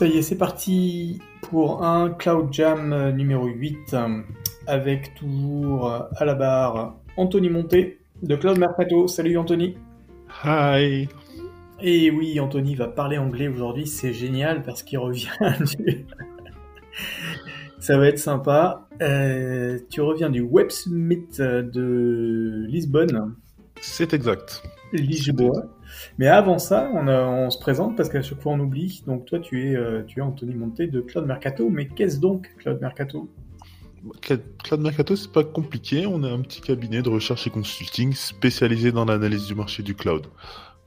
Ça y est, c'est parti pour un Cloud Jam euh, numéro 8 euh, avec toujours euh, à la barre Anthony Monté de Cloud Mercato. Salut Anthony. Hi. Et oui, Anthony va parler anglais aujourd'hui, c'est génial parce qu'il revient du... Ça va être sympa. Euh, tu reviens du Web Summit de Lisbonne. C'est exact. Lisboa. Mais avant ça, on, a- on se présente parce qu'à chaque fois on oublie. Donc toi, tu es, euh, tu es Anthony Monté de Cloud Mercato. Mais qu'est-ce donc Cloud Mercato? Cloud Mercato, c'est pas compliqué. On a un petit cabinet de recherche et consulting spécialisé dans l'analyse du marché du cloud.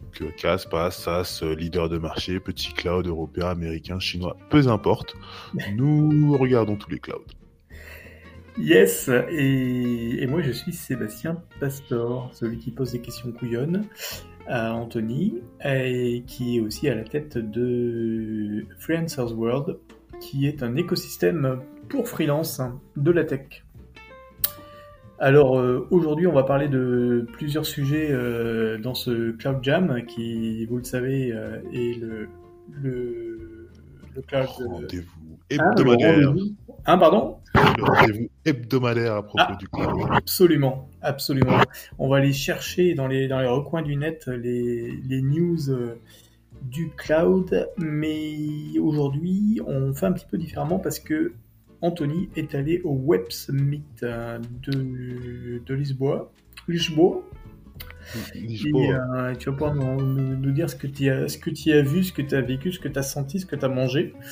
Donc, euh, CAS, PaaS, SaaS, euh, leader de marché, petit cloud européen, américain, chinois, peu importe. Nous regardons tous les clouds. Yes. Et, et moi, je suis Sébastien Pastor, celui qui pose des questions couillonnes Anthony et qui est aussi à la tête de Freelancers World, qui est un écosystème pour freelance de la tech. Alors euh, aujourd'hui, on va parler de plusieurs sujets euh, dans ce Cloud Jam qui, vous le savez, euh, est le, le, le cloud. Rendez-vous ah, hebdomadaire. rendez-vous. Hein, pardon Le rendez-vous hebdomadaire à propos Ah. du cloud. Absolument, absolument. On va aller chercher dans les, dans les recoins du net les, les news euh, du cloud, mais aujourd'hui, on fait un petit peu différemment parce que Anthony est allé au Web Summit euh, de, de Lisboa. Lisboa. Et, euh, tu vas pouvoir nous, nous- nous dire ce que tu as, ce que tu as vu, ce que tu as vécu, ce que tu as senti, ce que tu as mangé.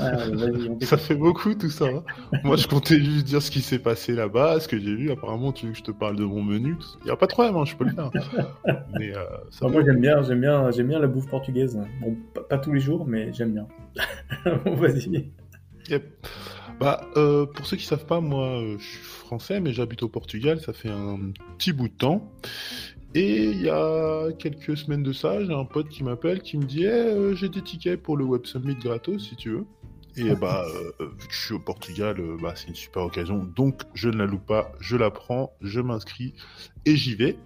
Euh, t'écoute. Ça fait beaucoup tout ça. hein. Moi, je comptais juste dire ce qui s'est passé là-bas, ce que j'ai vu. Apparemment, tu veux que je te parle de mon menu. Il n'y a pas de problème, hein, je peux le faire. Mais euh, ça Enfin, moi j'aime bien, j'aime bien, j'aime bien la bouffe portugaise. Bon, pas, pas tous les jours, mais j'aime bien. Bon, Vas-y. Yep. Bah, euh, pour ceux qui savent pas, moi, euh, je suis français, mais j'habite au Portugal. Ça fait un petit bout de temps. Et il y a quelques semaines de ça, j'ai un pote qui m'appelle, qui me dit Eh, euh, j'ai des tickets pour le Web Summit gratos, si tu veux. Et bah, euh, vu que je suis au Portugal, bah, c'est une super occasion. Donc, je ne la loupe pas, je la prends, je m'inscris et j'y vais.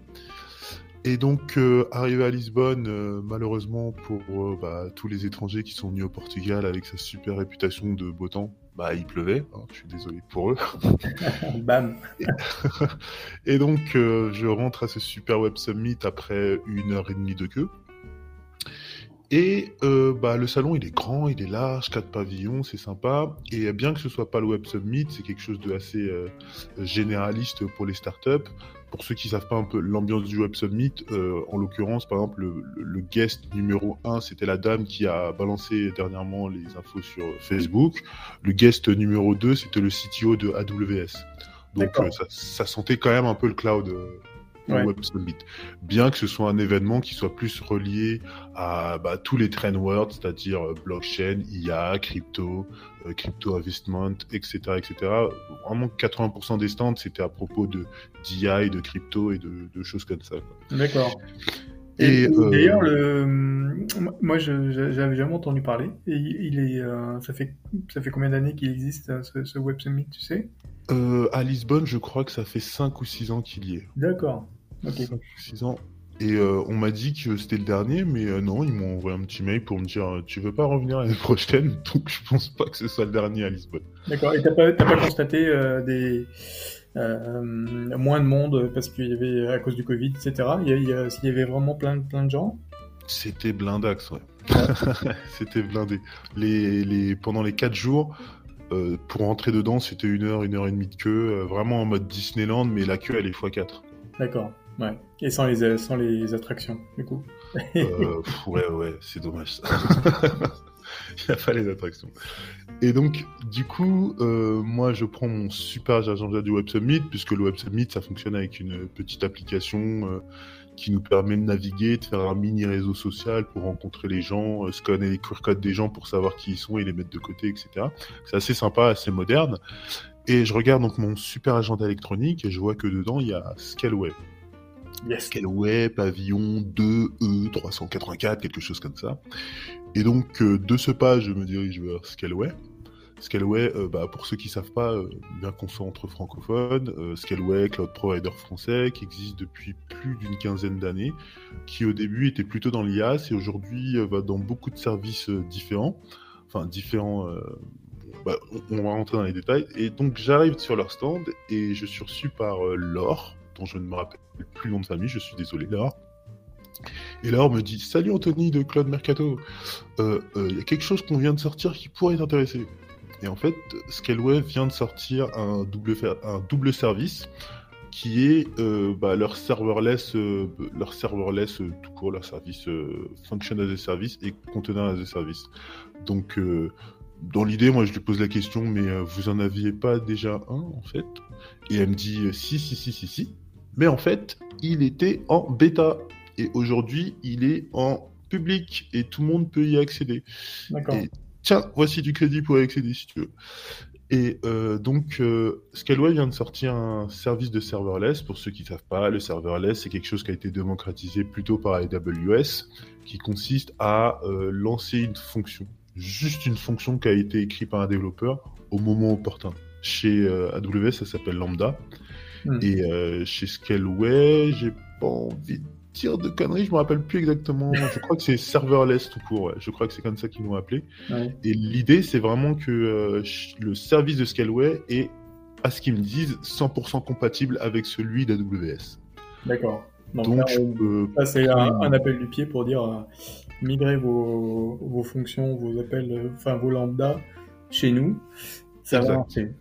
Et donc, euh, arrivé à Lisbonne, euh, malheureusement pour euh, bah, tous les étrangers qui sont venus au Portugal avec sa super réputation de beau temps, bah, il pleuvait. hein, je suis désolé pour eux. Bam. Et donc, euh, je rentre à ce super Web Summit après une heure et demie de queue. Et euh, bah, le salon, il est grand, il est large, quatre pavillons, c'est sympa. Et bien que ce soit pas le Web Summit, c'est quelque chose de assez euh, généraliste pour les startups. Pour ceux qui savent pas un peu l'ambiance du Web Summit, euh, en l'occurrence, par exemple, le, le- guest numéro 1, c'était la dame qui a balancé dernièrement les infos sur Facebook. Le guest numéro 2, c'était le CTO de AWS. Donc euh, ça, ça sentait quand même un peu le cloud euh, au Ouais. Web Summit. Bien que ce soit un événement qui soit plus relié à bah, tous les trend words, c'est-à-dire euh, blockchain, IA, crypto, euh, crypto investment, etc., etc. Vraiment 80% des stands c'était à propos de d'IA et de crypto et de, de choses comme ça. D'accord. Et, Et, euh, d'ailleurs, le, moi, j'avais jamais entendu parler. Et il est, ça fait, ça fait combien d'années qu'il existe ce, ce Web Summit, tu sais? Euh, à Lisbonne, je crois que ça fait 5 ou 6 ans qu'il y est. D'accord. Ok. 5 ou 6 ans. Et euh, on m'a dit que c'était le dernier, mais euh, non, ils m'ont envoyé un petit mail pour me dire tu veux pas revenir l'année prochaine? Donc je pense pas que ce soit le dernier à Lisbonne. D'accord. Et t'as pas, constaté des moins de monde parce qu'il y avait à cause du Covid, etc. Il y, a- il avait vraiment plein, de- plein de gens? C'était blindax, ouais. c'était blindé. Les, les, pendant les 4 jours, euh, pour rentrer dedans, c'était une heure, une heure et demie de queue, euh, vraiment en mode Disneyland, mais la queue elle est x4. D'accord. Ouais. Et sans les, sans les attractions, du coup. Euh, pff, ouais, ouais, c'est dommage ça. Il n'y a pas les attractions. Et donc, du coup, moi, je prends mon super agenda du Web Summit, puisque le Web Summit, ça fonctionne avec une petite application qui nous permet de naviguer, de faire un mini réseau social pour rencontrer les gens, euh, scanner les QR codes des gens pour savoir qui ils sont et les mettre de côté, etc. C'est assez sympa, assez moderne. Et je regarde donc mon super agenda électronique et je vois que dedans, il y a Scaleway. Yes. Scaleway, pavillon 2E 384, quelque chose comme ça. Et donc, euh, de ce pas, je me dirige vers Scaleway. Scaleway, euh, bah, pour ceux qui savent pas, euh, bien qu'on soit entre francophones, euh, Scaleway, cloud provider français, qui existe depuis plus d'une quinzaine d'années, qui au début était plutôt dans l'IaaS et aujourd'hui euh, va dans beaucoup de services euh, différents. enfin différents. Bah, on va rentrer dans les détails. Et donc j'arrive sur leur stand et je suis reçu par Laure, dont je ne me rappelle plus le nom de famille, je suis désolé Laure. Et Laure me dit Salut Anthony de Claude Mercato, il y a quelque chose qu'on vient de sortir qui pourrait t'intéresser. Et en fait, Scaleway vient de sortir un double, un double service qui est euh, bah, leur serverless, euh, leur serverless euh, tout court, leur service function as a service et container as a service. Donc, dans l'idée, moi, je lui pose la question, mais vous en aviez pas déjà un en fait? Et elle me dit si, si, si, si, si. Mais en fait, il était en bêta et aujourd'hui, il est en public et tout le monde peut y accéder. D'accord. Tiens, voici du crédit pour accéder si tu veux. Et euh, donc, euh, Scaleway vient de sortir un service de serverless. Pour ceux qui ne savent pas, le serverless, c'est quelque chose qui a été démocratisé plutôt par AWS, qui consiste à euh, lancer une fonction, juste une fonction qui a été écrite par un développeur au moment opportun. Chez AWS, ça s'appelle Lambda. Hmm. Et chez Scaleway, j'ai pas envie de dire de conneries, je me rappelle plus exactement. Je crois que c'est serverless tout court. Je crois que c'est comme ça qu'ils l'ont appelé. Et l'idée, c'est vraiment que euh, le service de Scaleway est, à ce qu'ils me disent, 100% compatible avec celui d'AWS. D'accord. Donc, c'est un, appel du pied pour dire euh, migrer vos, vos, fonctions, vos appels, euh, enfin vos lambda chez nous. Ça va marcher.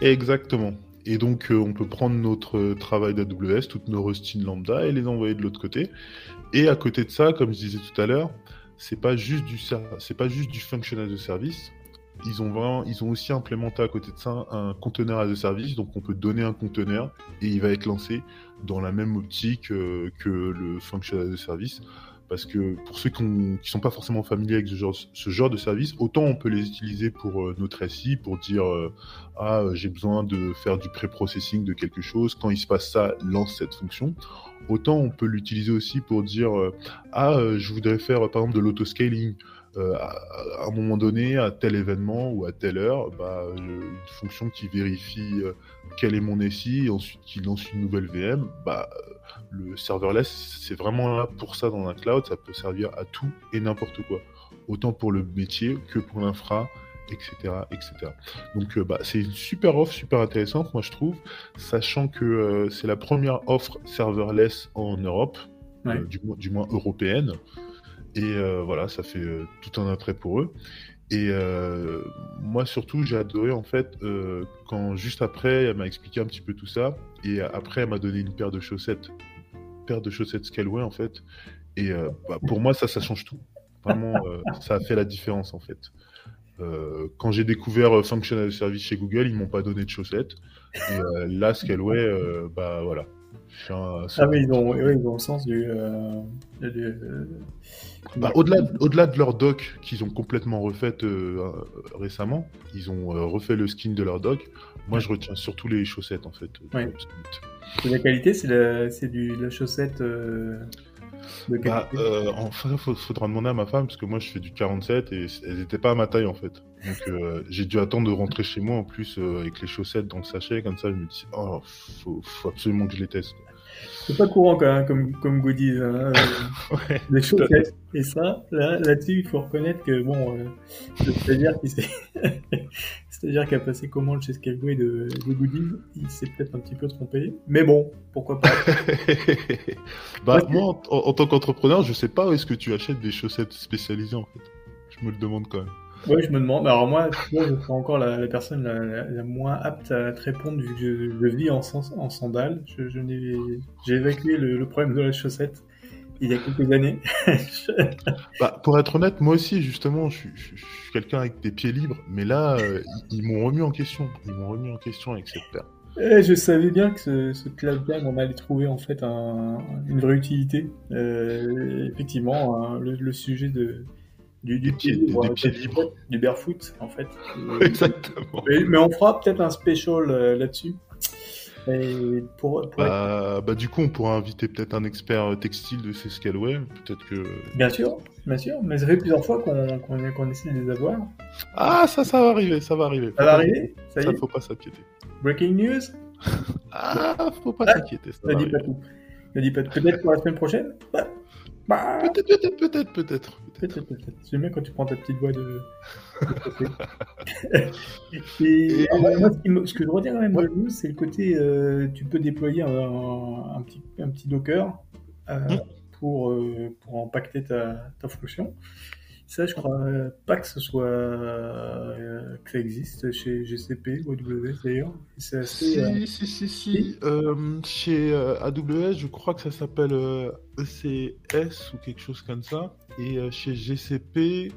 Exactement. Et donc, euh, on peut prendre notre travail d'AWS, toutes nos rustines lambda, et les envoyer de l'autre côté. Et à côté de ça, comme je disais tout à l'heure, c'est pas juste du c'est pas juste du functional de service. Ils ont vraiment, ils ont aussi implémenté à côté de ça un conteneur as a service, donc on peut donner un conteneur et il va être lancé dans la même optique euh, que le functional as a service. Parce que pour ceux qui ne sont pas forcément familiers avec ce genre, de service, autant on peut les utiliser pour euh, notre SI, pour dire euh, Ah, euh, j'ai besoin de faire du pré-processing de quelque chose, quand il se passe ça, lance cette fonction. Autant on peut l'utiliser aussi pour dire Ah, je voudrais faire par exemple de l'autoscaling. À, un moment donné, à tel événement ou à telle heure, bah, une fonction qui vérifie quel est mon SI et ensuite qui lance une nouvelle VM, bah, le serverless, c'est vraiment là pour ça dans un cloud, ça peut servir à tout et n'importe quoi. Autant pour le métier que pour l'infra, etc. etc. Donc euh, bah, c'est une super offre, super intéressante, moi je trouve, sachant que euh, c'est la première offre serverless en Europe, euh, du, du, moins européenne. Et voilà, ça fait tout un attrait pour eux. Et moi surtout, j'ai adoré en fait quand juste après, elle m'a expliqué un petit peu tout ça, et après, elle m'a donné une paire de chaussettes paire de chaussettes Scaleway en fait. Et euh, bah, pour moi, ça, ça change tout. Vraiment, euh, ça a fait la différence en fait. Euh, quand j'ai découvert Functional Service chez Google, ils m'ont pas donné de chaussettes. Et là, Scaleway, bah voilà. Ah mais ils ont, ils ont le sens du. Bah, au-delà, au-delà de leur doc qu'ils ont complètement refait récemment, ils ont refait le skin de leur doc. Moi, je retiens surtout les chaussettes en fait. La qualité, c'est la, c'est du la chaussette. Euh, bah, euh, enfin, il faudra demander à ma femme parce que moi je fais du 47 et elles n'étaient pas à ma taille en fait. Donc euh, j'ai dû attendre de rentrer chez moi en plus avec les chaussettes dans le sachet comme ça. Je me dis oh faut, faut absolument que je les teste. C'est pas courant quand même, comme, comme goodies. Hein, euh, les chaussettes. Et ça, là, là-dessus, il faut reconnaître que, bon, euh, c'est-à-dire qu'il c'est-à-dire passé commande chez Scaleway de, de goodies, il s'est peut-être un petit peu trompé. Mais bon, pourquoi pas. bah, moi, en, tant qu'entrepreneur, je sais pas où est-ce que tu achètes des chaussettes spécialisées, en fait. Je me le demande quand même. Oui, je me demande. Alors moi, je serai encore la, personne la, moins apte à te répondre vu que je, vis en, en sandales. Je, j'ai évacué le, problème de la chaussette il y a quelques années. bah, pour être honnête, moi aussi, justement, je, suis quelqu'un avec des pieds libres, mais là, euh, ils, m'ont remis en question. Ils m'ont remis en question avec cette paire. Eh, je savais bien que ce, ce club on allait trouver en fait une vraie utilité. Euh, effectivement, hein, le, sujet de, du, du pied, libre, du barefoot en fait. Exactement. Mais, on fera peut-être un special euh, là-dessus. pour, bah, bah, du coup, on pourra inviter peut-être un expert textile de ces Scaleway. Peut-être que. Bien sûr, bien sûr. Mais ça fait plusieurs fois qu'on essaie de les avoir. Ah, ça, ça va arriver, ça va arriver. ça va arriver. Ça, ça faut pas s'inquiéter. Breaking news. ah, faut pas s'inquiéter. Ça, dit pas tout. Ça dit pas Peut-être pour la semaine prochaine. Bah, Peut-être, peut-être, peut-être, peut-être. peut-être, peut-être. J'aime bien quand tu prends ta petite voix de. Et, Et- alors, moi, ce, qui me- ce que je retiens quand même Ouais. de c'est le côté euh, tu peux déployer un, un petit, un petit Docker euh, Mm. pour, euh, pour impacter ta, ta fonction. Ça, je crois euh, pas que ce soit euh, que ça existe chez GCP ou AWS d'ailleurs. C'est assez. euh, Si, si, si, si. Euh, chez euh, AWS, je crois que ça s'appelle euh, ECS ou quelque chose comme ça. Et euh, chez GCP,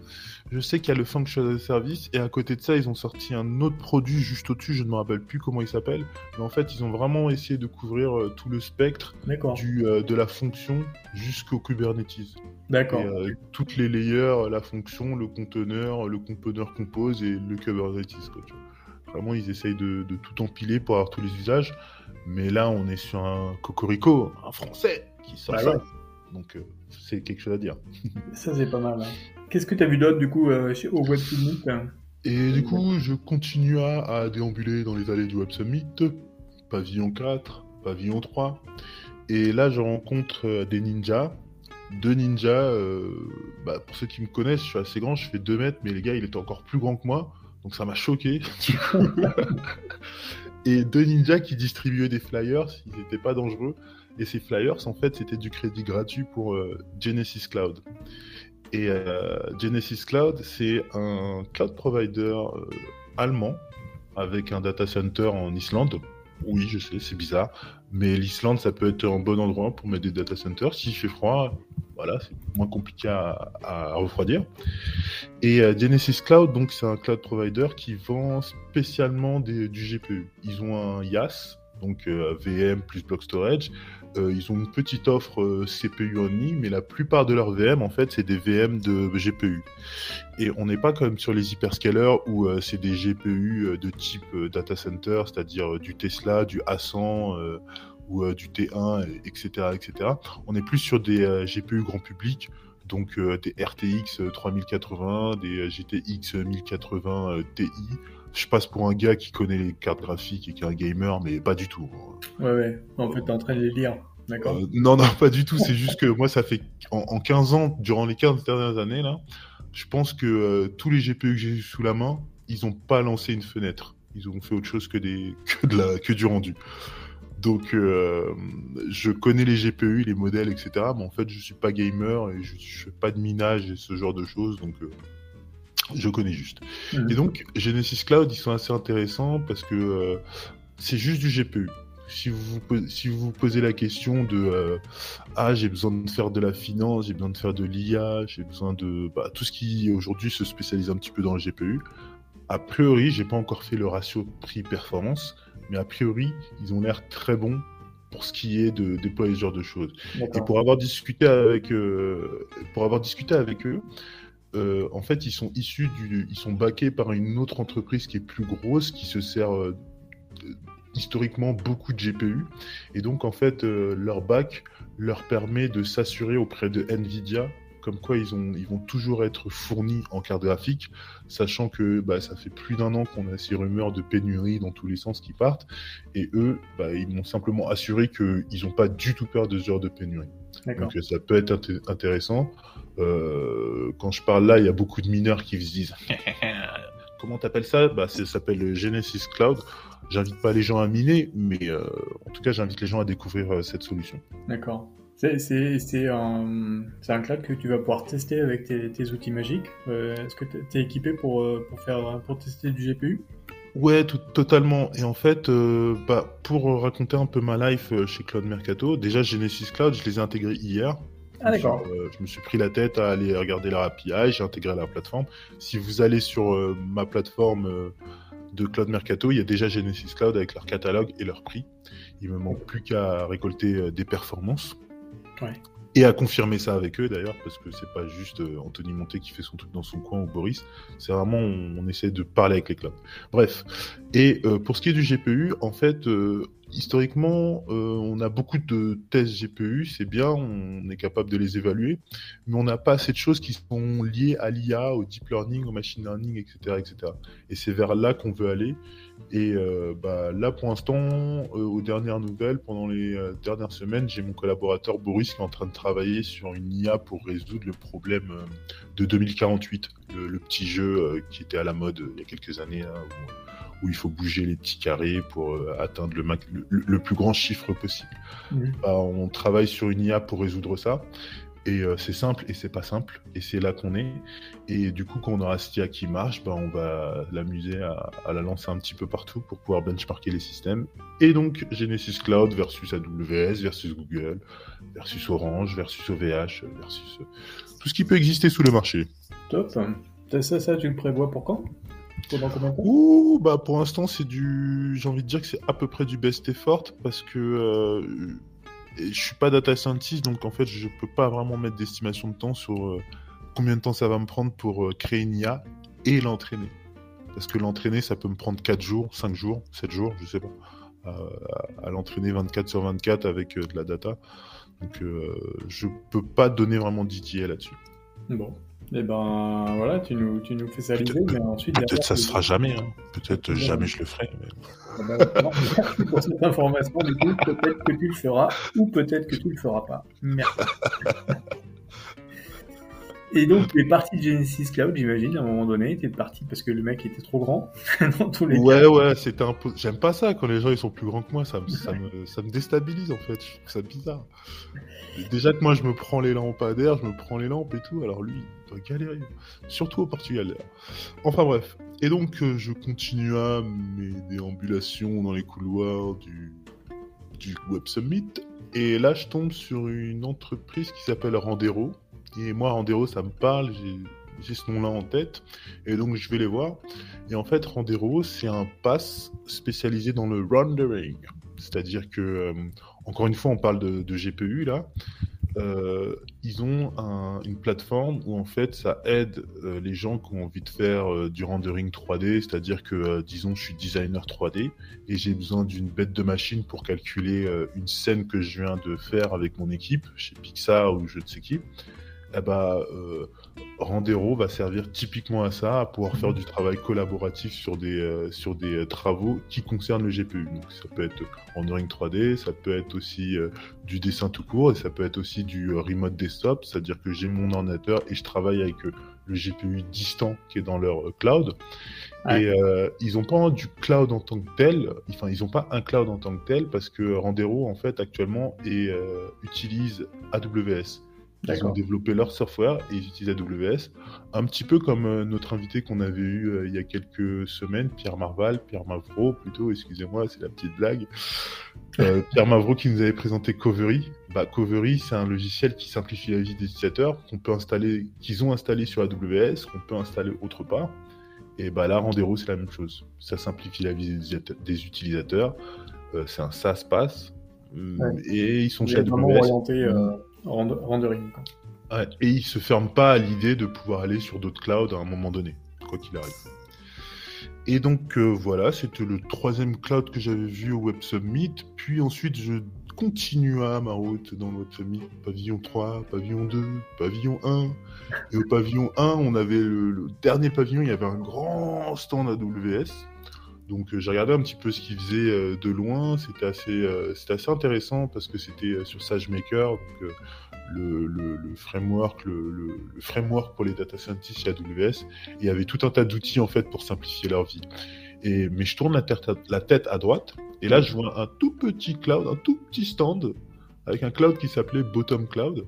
je sais qu'il y a le Functional Service. Et à côté de ça, ils ont sorti un autre produit juste au-dessus. Je ne me rappelle plus comment il s'appelle. Mais en fait, ils ont vraiment essayé de couvrir euh, tout le spectre du, euh, de la fonction jusqu'au Kubernetes. D'accord. Euh, toutes les layers, la fonction, le conteneur, le component compose et le Kubernetes. Quoi, tu vois. Vraiment, ils essayent de, de tout empiler pour avoir tous les usages. Mais là, on est sur un cocorico, un français qui sort Bah ça. ouais. Donc, euh, c'est quelque chose à dire. Ça, c'est pas mal. hein. Qu'est-ce que tu as vu d'autre du coup euh, chez, au Web Summit hein Et du coup, je continue à, à déambuler dans les allées du Web Summit. Pavillon 4, pavillon 3. Et là, je rencontre euh, des ninjas. Deux ninjas. euh, bah, pour ceux qui me connaissent, je suis assez grand, je fais 2 mètres, mais les gars, il était encore plus grand que moi. Donc ça m'a choqué. du coup. et deux ninjas qui distribuaient des flyers, ils n'étaient pas dangereux. Et ces flyers, en fait, c'était du crédit gratuit pour euh, Genesis Cloud. Et euh, Genesis Cloud, c'est un cloud provider euh, allemand avec un data center en Islande. Oui, je sais, c'est bizarre, mais l'Islande, ça peut être un bon endroit pour mettre des data centers. S'il fait froid, voilà, c'est moins compliqué à, refroidir. Et Genesis Cloud, donc, c'est un cloud provider qui vend spécialement du GPU. Ils ont un IaaS, donc euh, VM plus block storage. Euh, ils ont une petite offre euh, CPU only, mais la plupart de leurs VM, en fait, c'est des VM de GPU. Et on n'est pas comme sur les hyperscalers où c'est des GPU de type data center, c'est-à-dire du Tesla, du A100 euh, ou du T1, et- etc., etc. On est plus sur des GPU grand public, donc des RTX euh, 3080, des GTX 1080 euh, Ti. Je passe pour un gars qui connaît les cartes graphiques et qui est un gamer, mais pas du tout. Ouais, ouais. En fait, t'es en train de les lire. D'accord. Euh, non, non, pas du tout. C'est juste que moi, ça fait en, en 15 ans, durant les 15 dernières années, là, je pense que euh, tous les GPU que j'ai eu sous la main, ils n'ont pas lancé une fenêtre. Ils ont fait autre chose que, des, que, de la, que du rendu. Donc, euh, je connais les GPU, les modèles, etc. Mais en fait, je suis pas gamer et je, je fais pas de minage et ce genre de choses. Donc, je connais juste. Et donc, Genesis Cloud, ils sont assez intéressants parce que euh, c'est juste du GPU. Si vous, vous posez- si vous vous posez la question de euh, Ah, j'ai besoin de faire de la finance, j'ai besoin de faire de l'IA, j'ai besoin de bah, tout ce qui aujourd'hui se spécialise un petit peu dans le GPU, a priori, j'ai pas encore fait le ratio prix-performance, mais a priori, ils ont l'air très bons pour ce qui est de déployer ce genre de choses. Et pour avoir discuté avec, euh, pour avoir discuté avec eux, euh, en fait, ils sont issus du, ils sont backés par une autre entreprise qui est plus grosse, qui se sert euh, historiquement beaucoup de GPU, et donc en fait, euh, leur back leur permet de s'assurer auprès de Nvidia comme quoi ils, ont, ils vont toujours être fournis en carte graphique, sachant que bah, ça fait plus d'un an qu'on a ces rumeurs de pénurie dans tous les sens qui partent, et eux, bah, ils m'ont simplement assuré qu'ils n'ont pas du tout peur de ce genre de pénurie. Donc euh, ça peut être inté- intéressant. Euh, quand je parle là, il y a beaucoup de mineurs qui se disent comment t'appelles ça? Bah ça s'appelle Genesis Cloud. J'invite pas les gens à miner, mais euh, en tout cas j'invite les gens à découvrir cette solution. D'accord. C'est, un, cloud que tu vas pouvoir tester avec tes, tes outils magiques. Euh, est-ce que tu es équipé pour, pour, faire, pour tester du GPU Ouais, tout- totalement. Et en fait, euh, bah, pour raconter un peu ma life euh, chez Cloud Mercato, déjà Genesis Cloud, je les ai intégrés hier. Ah, d'accord. Euh, je me suis pris la tête à aller regarder leur API, j'ai intégré la plateforme. Si vous allez sur euh, ma plateforme de Cloud Mercato, il y a déjà Genesis Cloud avec leur catalogue et leur prix. Il me manque plus qu'à récolter des performances. Ouais. Et à confirmer ça avec eux d'ailleurs, parce que c'est pas juste euh, Anthony Monté qui fait son truc dans son coin ou Boris, c'est vraiment on, essaie de parler avec les clouds. Bref, et euh, pour ce qui est du GPU, en fait, euh, historiquement, on a beaucoup de tests GPU, c'est bien, on est capable de les évaluer, mais on n'a pas assez de choses qui sont liées à l'IA, au deep learning, au machine learning, etc., etc. Et c'est vers là qu'on veut aller. Et euh, bah, là, pour l'instant, euh, aux dernières nouvelles, pendant les euh, dernières semaines, j'ai mon collaborateur Boris qui est en train de travailler sur une IA pour résoudre le problème de 2048, le, petit jeu qui était à la mode il y a quelques années, où, il faut bouger les petits carrés pour atteindre le, le, plus grand chiffre possible. Bah, on travaille sur une IA pour résoudre ça. Et euh, c'est simple et c'est pas simple. Et c'est là qu'on est. Et du coup, quand on aura Stia qui marche, bah, on va l'amuser à, la lancer un petit peu partout pour pouvoir benchmarker les systèmes. Et donc, Genesis Cloud versus AWS, versus Google, versus Orange, versus OVH, versus euh, tout ce qui peut exister sous le marché. Top. Ça, ça, tu le prévois pour quand? Ouh, bah pour l'instant, c'est du. J'ai envie de dire que c'est à peu près du best effort parce que. Euh, je suis pas data scientist, donc en fait, je peux pas vraiment mettre d'estimation de temps sur euh, combien de temps ça va me prendre pour euh, créer une IA et l'entraîner. Parce que l'entraîner, ça peut me prendre 4 jours, 5 jours, 7 jours, je sais pas. à, l'entraîner 24 sur 24 avec euh, de la data. Donc, je peux pas donner vraiment d'ITA là-dessus. Bon, et eh ben voilà, tu nous, tu nous fais saliver, mais ensuite. Peut-être ça se fera jamais, hein. peut-être jamais je le ferai. Mais... merci pour cette information, du coup, peut-être que tu le feras, ou peut-être que tu le feras pas. Merci. Et donc, tu es parti de Genesis Cloud, j'imagine, à un moment donné. Tu es parti parce que le mec était trop grand dans tous les Ouais, ouais, c'était un peu. J'aime pas ça quand les gens ils sont plus grands que moi. Ça, me, ça, me, ça me déstabilise en fait. Je trouve ça bizarre. Déjà que moi je me prends les lampadaires, je me prends les lampes et tout. Alors lui, Surtout au Portugal. Enfin bref. Et donc, euh, je continue à mes déambulations dans les couloirs du, Web Summit. Et là, je tombe sur une entreprise qui s'appelle Rendero et moi, Rendero, ça me parle, j'ai ce nom-là en tête, et donc je vais les voir. Et en fait, Rendero, c'est un pass spécialisé dans le rendering. C'est-à-dire que, euh, encore une fois, on parle de, GPU là. Euh, ils ont une plateforme où en fait ça aide euh, les gens qui ont envie de faire du rendering 3D, c'est-à-dire que disons je suis designer 3D et j'ai besoin d'une bête de machine pour calculer une scène que je viens de faire avec mon équipe chez Pixar ou je ne sais qui eh ben, euh, Rendero va servir typiquement à ça, à pouvoir faire du travail collaboratif sur des, euh, sur des euh, travaux qui concernent le GPU. Donc, ça peut être rendering 3D, ça peut être aussi du dessin tout court, et ça peut être aussi du remote desktop, c'est-à-dire que j'ai mon ordinateur et je travaille avec le GPU distant qui est dans leur cloud. Et ils n'ont pas du cloud en tant que tel, enfin ils n'ont pas un cloud en tant que tel parce que Rendero en fait actuellement utilise AWS. Ils ont développé leur software et ils utilisent AWS. Un petit peu comme euh, notre invité qu'on avait eu euh, il y a quelques semaines, Pierre Marval, Pierre Mavro plutôt, excusez-moi, c'est la petite blague. Euh, Pierre Mavro qui nous avait présenté Covery. Bah, Covery, c'est un logiciel qui simplifie la vie des utilisateurs, qu'on peut installer, qu'ils ont installé sur AWS, qu'on peut installer autre part. Et bah là, Rendero, c'est la même chose. Ça simplifie la vie des utilisateurs. c'est un SaaS Pass. Et ils sont chez AWS rendering. et il se ferme pas à l'idée de pouvoir aller sur d'autres clouds à un moment donné, quoi qu'il arrive. Et donc euh, voilà, c'était le troisième cloud que j'avais vu au Web Summit. Puis ensuite, je continua ma route dans le Web Summit. Pavillon 3, pavillon 2, pavillon 1. Et au pavillon 1, on avait le, le dernier pavillon, il y avait un grand stand AWS. Donc euh, j'ai regardé un petit peu ce qu'il faisait euh, de loin. C'était assez, euh, assez intéressant parce que c'était sur SageMaker, donc le, le, le, framework, le, framework pour les data scientists chez AWS. Et il y avait tout un tas d'outils en fait pour simplifier leur vie. Et mais je tourne la tête, à, la tête à droite et là je vois un tout petit cloud, un tout petit stand avec un cloud qui s'appelait Bottom Cloud.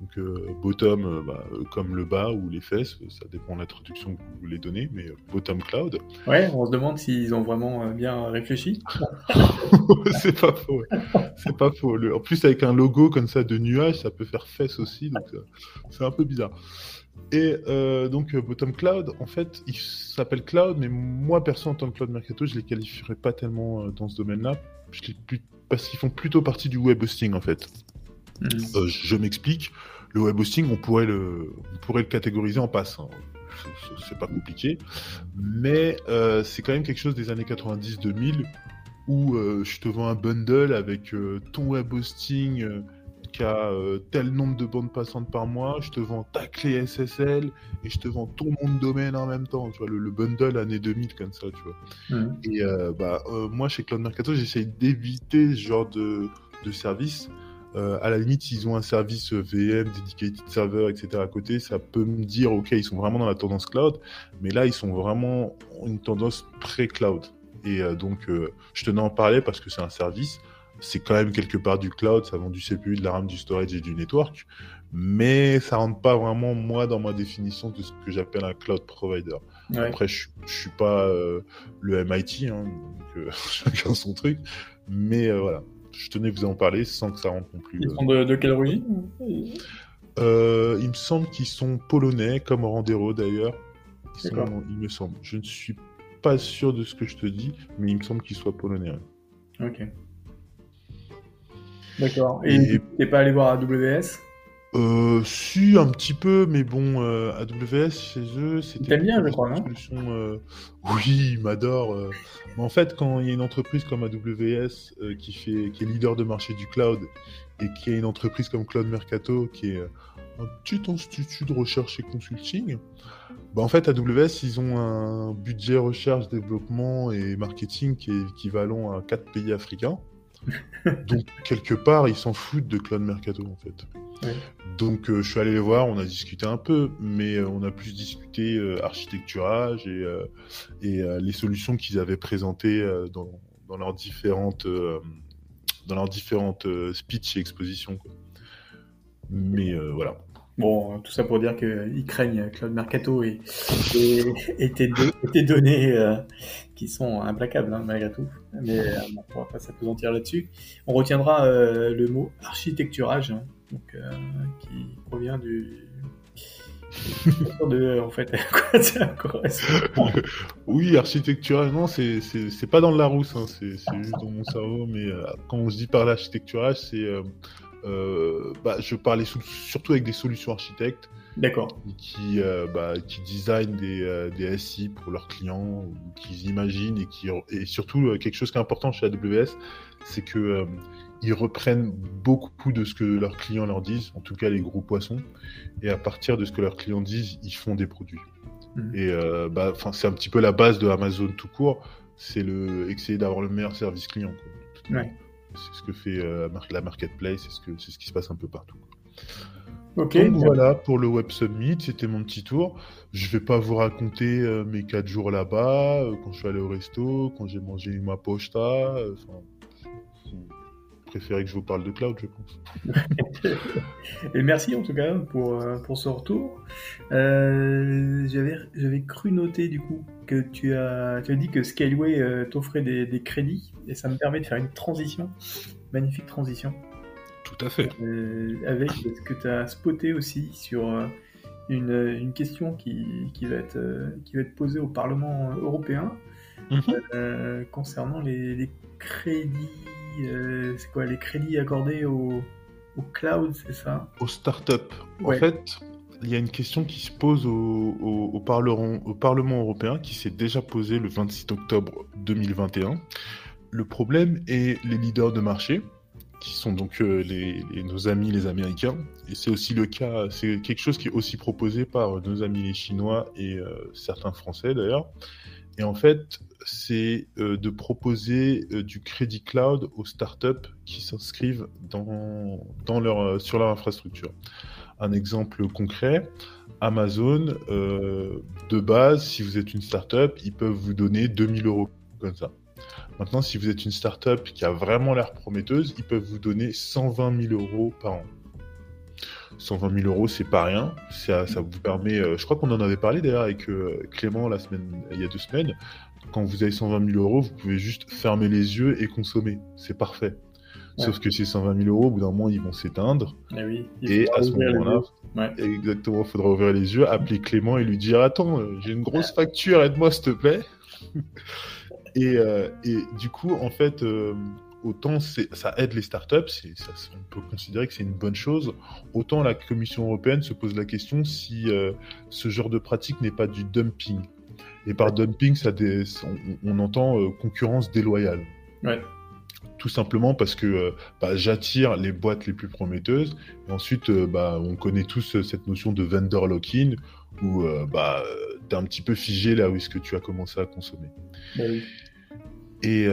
Donc euh, bottom, euh, bah, euh, comme le bas ou les fesses, ça dépend de la traduction que vous voulez donner, mais bottom cloud. Ouais, on se demande s'ils ont vraiment bien réfléchi. c'est pas faux. C'est pas faux. En plus, avec un logo comme ça de nuage, ça peut faire fesses aussi, donc c'est un peu bizarre. Et donc Bottom Cloud, en fait, il s'appelle Cloud, mais moi perso en tant que Cloud Mercato, je les qualifierais pas tellement dans ce domaine-là, parce qu'ils font plutôt partie du web hosting en fait. Euh, je m'explique. Le web hosting, on pourrait le, on pourrait le catégoriser en passant. C'est pas compliqué, mais euh, c'est quand même quelque chose des années 90-2000 où je te vends un bundle avec ton web hosting qui a tel nombre de bandes passantes par mois, je te vends ta clé SSL et je te vends ton nom de domaine en même temps, tu vois, le, bundle année 2000 comme ça, tu vois. Mmh. Et bah, moi, chez Cloud Mercato, j'essaye d'éviter ce genre de, de service euh, à la limite, s'ils ont un service VM, dedicated server, etc. à côté, ça peut me dire, ok, ils sont vraiment dans la tendance cloud, mais là, ils sont vraiment une tendance pré-cloud. Et euh, donc, euh, je tenais à en parler parce que c'est un service. C'est quand même quelque part du cloud, ça vend du CPU, de la RAM, du storage et du network, mais ça rentre pas vraiment, moi, dans ma définition de ce que j'appelle un cloud provider. Après, je, je suis pas le MIT, hein, donc chacun son truc, mais voilà, je tenais à vous en parler sans que ça rentre non plus. Ils sont de, quelle origine euh, Il me semble qu'ils sont polonais, comme Randero d'ailleurs. Il me semble. Je ne suis pas sûr de ce que je te dis, mais il me semble qu'ils soient polonais. Ok. D'accord. Et t'es pas allé voir AWS euh, si, un petit peu, mais bon, euh, AWS chez eux, c'était. Bien, je crois, non euh, Oui, ils m'adorent. Euh. Mais en fait, quand il y a une entreprise comme AWS qui, fait, qui est leader de marché du cloud et qui a une entreprise comme Cloud Mercato qui est un petit institut de recherche et consulting, bah en fait, AWS, ils ont un budget recherche, développement et marketing qui est équivalent à quatre pays africains. Donc, quelque part, ils s'en foutent de Cloud Mercato, en fait. Donc euh, je suis allé les voir, on a discuté un peu, mais euh, on a plus discuté euh, architecturage et, et les solutions qu'ils avaient présentées dans, dans, leurs différentes dans leurs différentes speeches et expositions. Mais voilà. Bon, tout ça pour dire qu'ils craignent Cloud Mercato et, et, tes, données qui sont implacables hein, malgré tout. Mais on ne pourra pas s'apesantir là-dessus. On retiendra le mot architecturage. Hein donc, euh, qui provient du, de, en fait, oui, architectural, non, c'est pas dans le Larousse, hein, c'est juste dans mon cerveau, mais euh, quand on se dit par l'architecturage, c'est. Euh, bah, je parlais surtout avec des solutions architectes. D'accord. Qui, bah, qui designent des, des, SI pour leurs clients, qui imaginent et qui. Et surtout, quelque chose qui est important chez AWS, c'est que ils reprennent beaucoup de ce que leurs clients leur disent, en tout cas les gros poissons, et à partir de ce que leurs clients disent, ils font des produits. Mhm. Et euh, bah, c'est un petit peu la base de Amazon tout court, c'est le essayer d'avoir le meilleur service client. C'est ce que fait euh, la marketplace, c'est ce, que, ce qui se passe un peu partout. Ok. Donc voilà pour le Web Summit, c'était mon petit tour. Je vais pas vous raconter euh, mes quatre jours là-bas, quand je suis allé au resto, quand j'ai mangé ma posta préférez que je vous parle de cloud, je pense. Et merci en tout cas pour, euh, pour ce retour. Euh, J'avais cru noter du coup que tu as, tu as dit que Scaleway euh, t'offrait des, des, crédits et ça me permet de faire une transition, magnifique transition. Tout à fait. Euh, avec ce que tu as spoté aussi sur une, une, question qui, qui, va être, qui va être posée au Parlement européen. Mhm. concernant les, les crédits euh, c'est quoi les crédits accordés au, cloud, c'est ça? Aux startups. En fait, il y a une question qui se pose au, Parlement, au Parlement européen qui s'est déjà posée le 26 octobre 2021. Le problème est les leaders de marché, qui sont donc euh, les, nos amis les Américains. Et c'est aussi le cas, c'est quelque chose qui est aussi proposé par nos amis les Chinois et euh, certains Français d'ailleurs. Et en fait, c'est euh, de proposer euh, du crédit cloud aux startups qui s'inscrivent dans, dans leur, euh, sur leur infrastructure. Un exemple concret, Amazon, de base, si vous êtes une startup, ils peuvent vous donner 2000 euros comme ça. Maintenant, si vous êtes une startup qui a vraiment l'air prometteuse, ils peuvent vous donner 120 000 euros par an. 120 000 euros, c'est pas rien. Ça, ça, vous permet. je crois qu'on en avait parlé d'ailleurs avec Clément la semaine, il y a deux semaines quand vous avez 120 000 euros, vous pouvez juste fermer les yeux et consommer. C'est parfait. Sauf que ces 120 000 euros, au bout d'un moment, ils vont s'éteindre. Eh oui, et à ce moment-là, exactement, il faudra ouvrir les yeux, appeler Clément et lui dire Attends, euh, j'ai une grosse facture, aide-moi s'il te plaît. et, euh, et, du coup, en fait, euh, autant ça aide les startups, ça, on peut considérer que c'est une bonne chose, autant la Commission européenne se pose la question si ce genre de pratique n'est pas du dumping. Et par dumping, ça on, entend euh, concurrence déloyale. Ouais. Tout simplement parce que euh, bah, j'attire les boîtes les plus prometteuses. Et ensuite, euh, bah, on connaît tous cette notion de vendor lock-in où bah, tu es un petit peu figé là où est-ce que tu as commencé à consommer. Bah oui.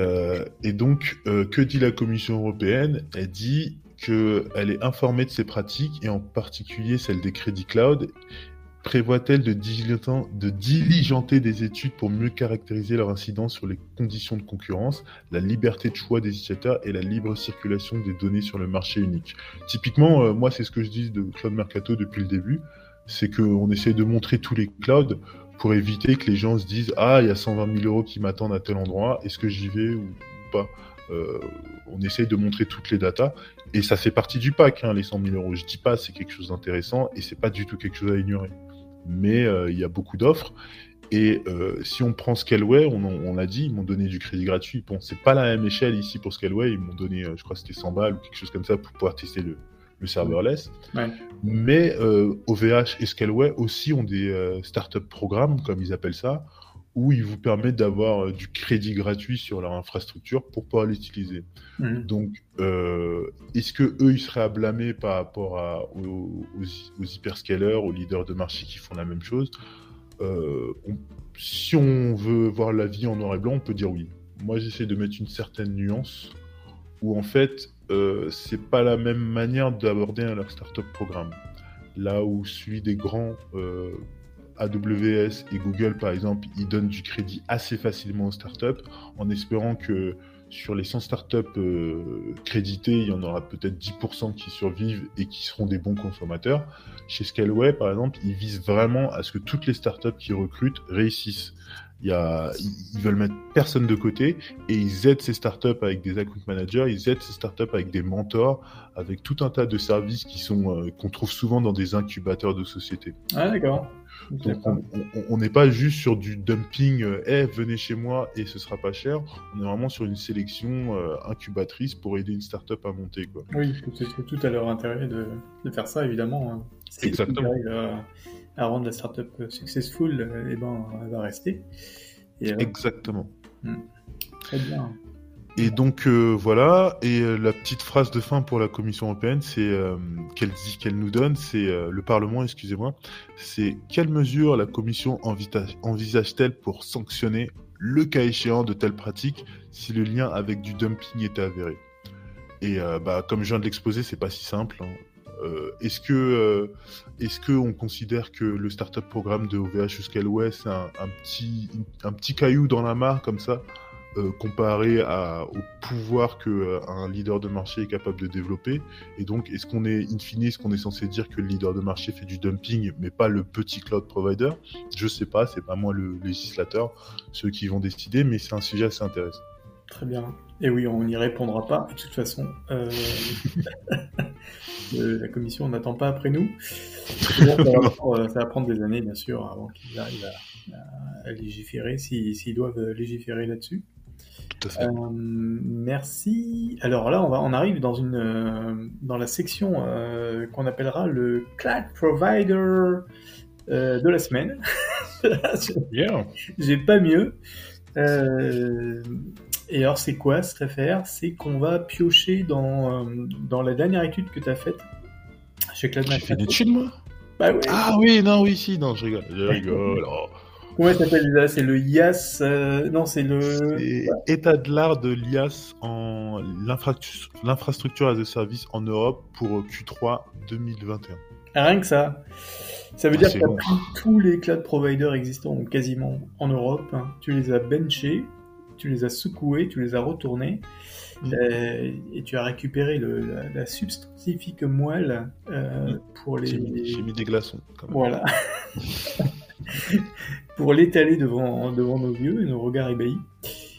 Et, donc, que dit la Commission européenne? Elle dit qu'elle est informée de ces pratiques, et en particulier celle des crédits cloud, prévoit-elle de, de, diligenter des études pour mieux caractériser leur incidence sur les conditions de concurrence, la liberté de choix des utilisateurs et la libre circulation des données sur le marché unique? Typiquement, euh, moi, c'est ce que je dis de Cloud Mercato depuis le début, c'est qu'on essaie de montrer tous les clouds pour éviter que les gens se disent Ah, il y a 120 000 euros qui m'attendent à tel endroit, est-ce que j'y vais ou pas? Euh, on essaye de montrer toutes les datas et ça fait partie du pack, hein, les 100 000 euros. Je dis pas, c'est quelque chose d'intéressant et c'est pas du tout quelque chose à ignorer mais euh, il y a beaucoup d'offres. Et euh, si on prend Scaleway, on, l'a dit, ils m'ont donné du crédit gratuit. Bon, c'est pas la même échelle ici pour Scaleway, ils m'ont donné, je crois c'était 100 balles ou quelque chose comme ça pour pouvoir tester le, le serverless. Ouais. Mais OVH et Scaleway aussi ont des startup programmes, comme ils appellent ça, où ils vous permettent d'avoir du crédit gratuit sur leur infrastructure pour pouvoir l'utiliser. Mhm. Donc, euh, est-ce que eux, ils seraient à blâmer par rapport à, aux, aux, hyperscalers, aux leaders de marché qui font la même chose? Euh, Si on veut voir la vie en noir et blanc, on peut dire oui. Moi, j'essaie de mettre une certaine nuance où en fait, euh, c'est pas la même manière d'aborder leur startup programme. Là où celui des grands euh, AWS et Google, par exemple, ils donnent du crédit assez facilement aux startups en espérant que sur les 100 startups euh, créditées, il y en aura peut-être 10% qui survivent et qui seront des bons consommateurs. Chez Scaleway, par exemple, ils visent vraiment à ce que toutes les startups qui recrutent réussissent. Y a, ils veulent mettre personne de côté et ils aident ces startups avec des account managers, ils aident ces startups avec des mentors, avec tout un tas de services qui sont euh, qu'on trouve souvent dans des incubateurs de sociétés. Ah d'accord. Donc on n'est pas juste sur du dumping, euh, eh, venez chez moi et ce sera pas cher. On est vraiment sur une sélection euh, incubatrice pour aider une startup à monter. Quoi. Oui, c'est tout à leur intérêt de, de faire ça, évidemment. Hein. Exactement. À, rendre la startup successful, euh, eh ben, elle va rester. Et, euh... Exactement. Hmm. Très bien. Et donc euh, voilà, et euh, la petite phrase de fin pour la Commission européenne, c'est euh, qu'elle dit qu'elle nous donne, c'est le Parlement, excusez-moi, c'est quelles mesures la Commission envisage-t-elle pour sanctionner le cas échéant de telles pratiques si le lien avec du dumping était avéré? Et bah comme je viens de l'exposer, c'est pas si simple. Hein. Est-ce que est-ce que on considère que le startup programme de OVH ou Scaleway c'est un, un, petit un petit caillou dans la mare comme ça euh, comparé à, au pouvoir que euh, un leader de marché est capable de développer? Et donc, est-ce qu'on est, in fine, est-ce qu'on est censé dire que le leader de marché fait du dumping, mais pas le petit cloud provider? Je sais pas, c'est pas moi le législateur, ceux qui vont décider, mais c'est un sujet assez intéressant. Très bien. Et oui, on n'y répondra pas, de toute façon. Euh... la commission n'attend pas après nous. ça, va, ça, va, prendre des années, bien sûr, avant qu'ils arrivent à, à, légiférer, s'ils si, doivent légiférer là-dessus. Euh, merci. Alors là, on, va, on arrive dans, une, euh, dans la section euh, qu'on appellera le Cloud Provider euh, de la semaine. J'ai pas mieux. Euh, et alors, c'est quoi cette affaire C'est qu'on va piocher dans, dans la dernière étude que tu as faite chez Cloud J'ai fait une étude, moi? Bah, ouais. Ah oui, non, oui, si, non, je rigole. Je rigole. Oh. Ça s'appelle C'est le IAS euh... Non, c'est le. État de l'art de l'IAS en l'infrastructure as a service en Europe pour Q3 2021. Rien que ça. Ça veut ah, dire que tous les cloud providers existants, quasiment en Europe, hein. tu les as benchés, tu les as secoués, tu les as retournés, mmh. euh, et tu as récupéré le, la, la, substantifique moelle euh, mmh. pour les. J'ai mis, mis, des glaçons. Quand même. Voilà. pour l'étaler devant, devant nos yeux et nos regards ébahis.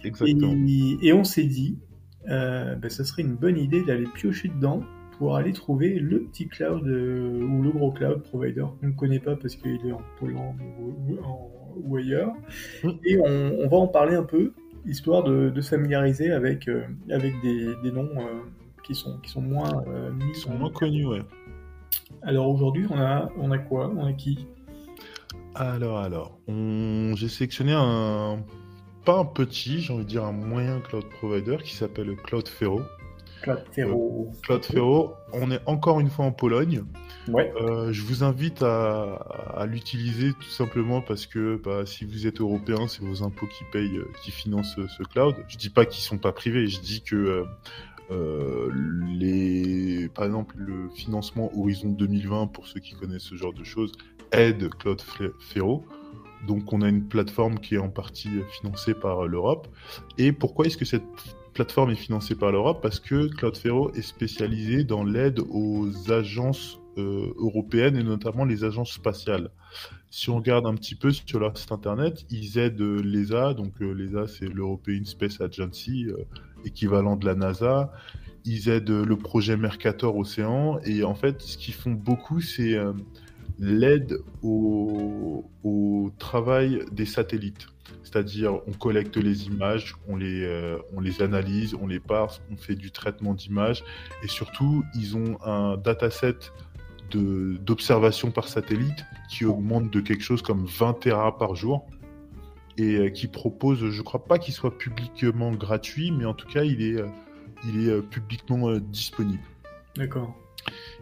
Exactement. Et, et on s'est dit, euh, ben, ça serait une bonne idée d'aller piocher dedans pour aller trouver le petit cloud euh, ou le gros cloud provider qu'on ne connaît pas parce qu'il est en Pologne ou, ou, ou ailleurs. Mmh. Et on, on, va en parler un peu, histoire de, de se familiariser avec, euh, avec des, des noms euh, qui, sont, qui sont moins mis. Qui sont moins connus, ouais. Alors aujourd'hui, on a, on a quoi? On a qui? Alors, alors, on... j'ai sélectionné un pas un petit, j'ai envie de dire un moyen cloud provider qui s'appelle Cloudflare. Cloudflare. Cloudflare, on est encore une fois en Pologne. Ouais. Euh, je vous invite à, à l'utiliser tout simplement parce que bah, si vous êtes européen, c'est vos impôts qui payent, euh, qui financent ce, ce cloud. Je dis pas qu'ils sont pas privés, je dis que euh, euh, les, par exemple, le financement Horizon 2020, pour ceux qui connaissent ce genre de choses, aide Cloudflare. Donc on a une plateforme qui est en partie financée par l'Europe. Et pourquoi est-ce que cette plateforme est financée par l'Europe Parce que Cloudflare est spécialisé dans l'aide aux agences euh, européennes et notamment les agences spatiales. Si on regarde un petit peu sur leur site internet, ils aident l'ESA, donc euh, l'ESA c'est l'European Space Agency, euh, équivalent de la NASA. Ils aident le projet Mercator Océan et en fait ce qu'ils font beaucoup c'est l'aide au, travail des satellites. C'est-à-dire, on collecte les images, on les, euh, on les analyse, on les parse, on fait du traitement d'images. Et surtout, ils ont un dataset d'observation par satellite qui augmente de quelque chose comme 20 Tera par jour et euh, qui propose, je crois pas qu'il soit publiquement gratuit, mais en tout cas, il est, euh, il est publiquement disponible. D'accord.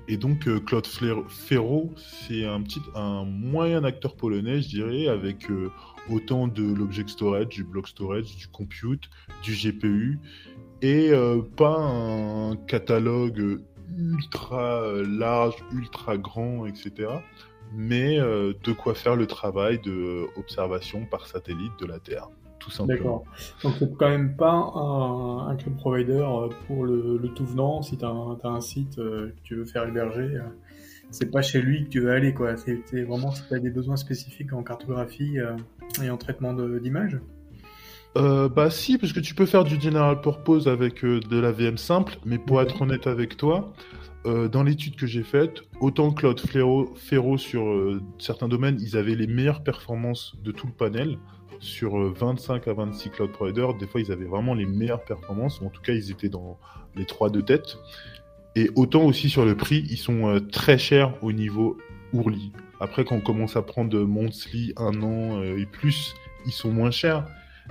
Et donc euh, Claude Ferro, c'est un petit, un moyen acteur polonais, je dirais, avec euh, autant de l'object storage, du block storage, du compute, du GPU, et euh, pas un catalogue ultra large, ultra grand, etc. Mais de quoi faire le travail de observation par satellite de la Terre, tout simplement. D'accord. Donc c'est quand même pas un, un cloud provider euh, pour le, le tout venant. Si tu as, as, un site euh, que tu veux faire héberger, euh, c'est pas chez lui que tu veux aller. quoi. C'est vraiment si tu as des besoins spécifiques en cartographie euh, et en traitement d'images. Euh, bah si, parce que tu peux faire du general purpose avec euh, de la VM simple, mais pour être honnête avec toi, euh, dans l'étude que j'ai faite, autant Cloud Ferro, sur euh, certains domaines, ils avaient les meilleures performances de tout le panel. Sur euh, 25 à 26 cloud providers, des fois ils avaient vraiment les meilleures performances, ou en tout cas ils étaient dans les trois de tête. Et autant aussi sur le prix, ils sont euh, très chers au niveau Ourli. Après, quand on commence à prendre monthly, un an euh, et plus, ils sont moins chers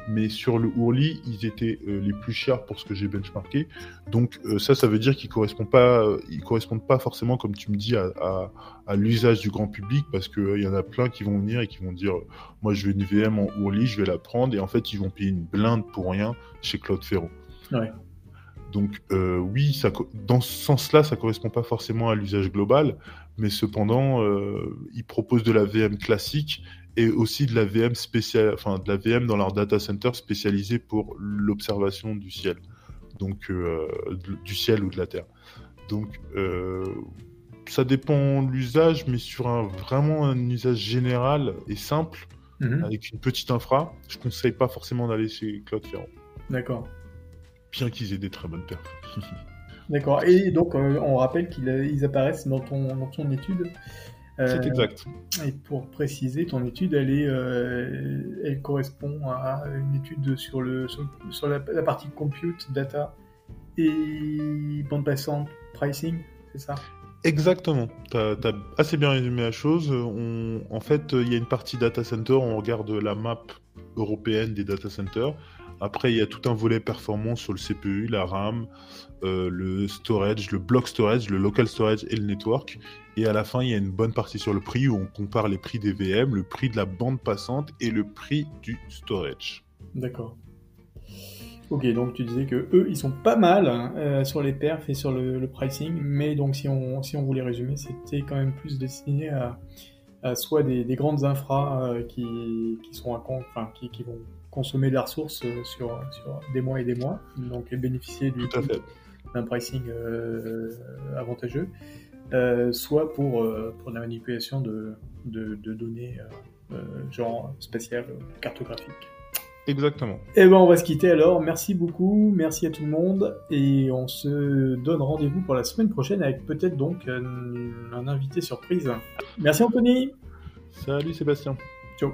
mais sur le Ourli, ils étaient euh, les plus chers pour ce que j'ai benchmarké. Donc euh, ça, ça veut dire qu'ils correspondent pas, euh, ils correspondent pas forcément, comme tu me dis, à, à, à l'usage du grand public, parce que il y en a plein qui vont venir et qui vont dire, moi je veux une VM en Ourli, je vais la prendre, et en fait ils vont payer une blinde pour rien chez Cloudflare. Ouais. Donc oui, ça, dans ce sens-là, ça correspond pas forcément à l'usage global, mais cependant, ils proposent de la VM classique et aussi de la VM spéciale, enfin de la VM dans leur data center spécialisée pour l'observation du ciel, donc euh, du ciel ou de la terre. Donc euh, ça dépend l'usage, mais sur un vraiment un usage général et simple Mhm. avec une petite infra, je conseille pas forcément d'aller chez Cloudflare, D'accord. bien qu'ils aient des très bonnes perfs. D'accord. Et donc, euh, on rappelle qu'ils apparaissent dans ton, dans ton étude. Euh, C'est exact. Et pour préciser, ton étude, elle, est, euh, elle correspond à une étude sur, le, sur, sur la, la, partie compute, data et bande passante, pricing, c'est ça? Exactement. Tu as, as, assez bien résumé la chose. On, en fait, il y a une partie data center, on regarde la map européenne des data centers. Après, il y a tout un volet performance sur le CPU, la RAM, euh, le storage, le block storage, le local storage et le network. Et à la fin, il y a une bonne partie sur le prix où on compare les prix des VM, le prix de la bande passante et le prix du storage. D'accord. Ok, donc tu disais que eux, ils sont pas mal hein, euh, sur les perfs et sur le, le, pricing, mais donc si on, si on voulait résumer, c'était quand même plus destiné à, à soit des, des, grandes infras euh, qui, qui sont à enfin, qui, qui vont consommer de la ressource euh, sur, sur des mois et des mois, donc bénéficier du d'un pricing avantageux, euh, soit pour, euh, pour la manipulation de, de, de données euh, genre spatiales, cartographiques. Exactement. Et ben on va se quitter alors. Merci beaucoup, merci à tout le monde et on se donne rendez-vous pour la semaine prochaine avec peut-être donc un, un invité surprise. Merci Anthony. Salut Sébastien. Ciao.